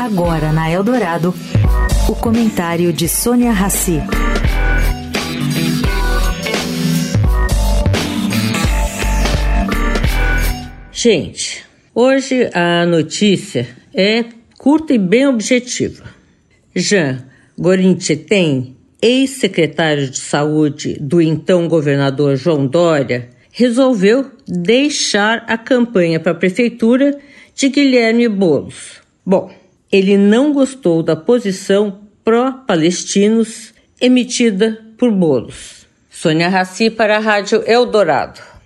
Agora na Eldorado, o comentário de Sônia Rassi. Gente, hoje a notícia é curta e bem objetiva. Jean Gorinchetem, ex-secretário de saúde do então governador João Dória, resolveu deixar a campanha para a prefeitura de Guilherme Boulos. Bom, ele não gostou da posição pró-palestinos emitida por Bolos. Sônia Raci para a Rádio Eldorado.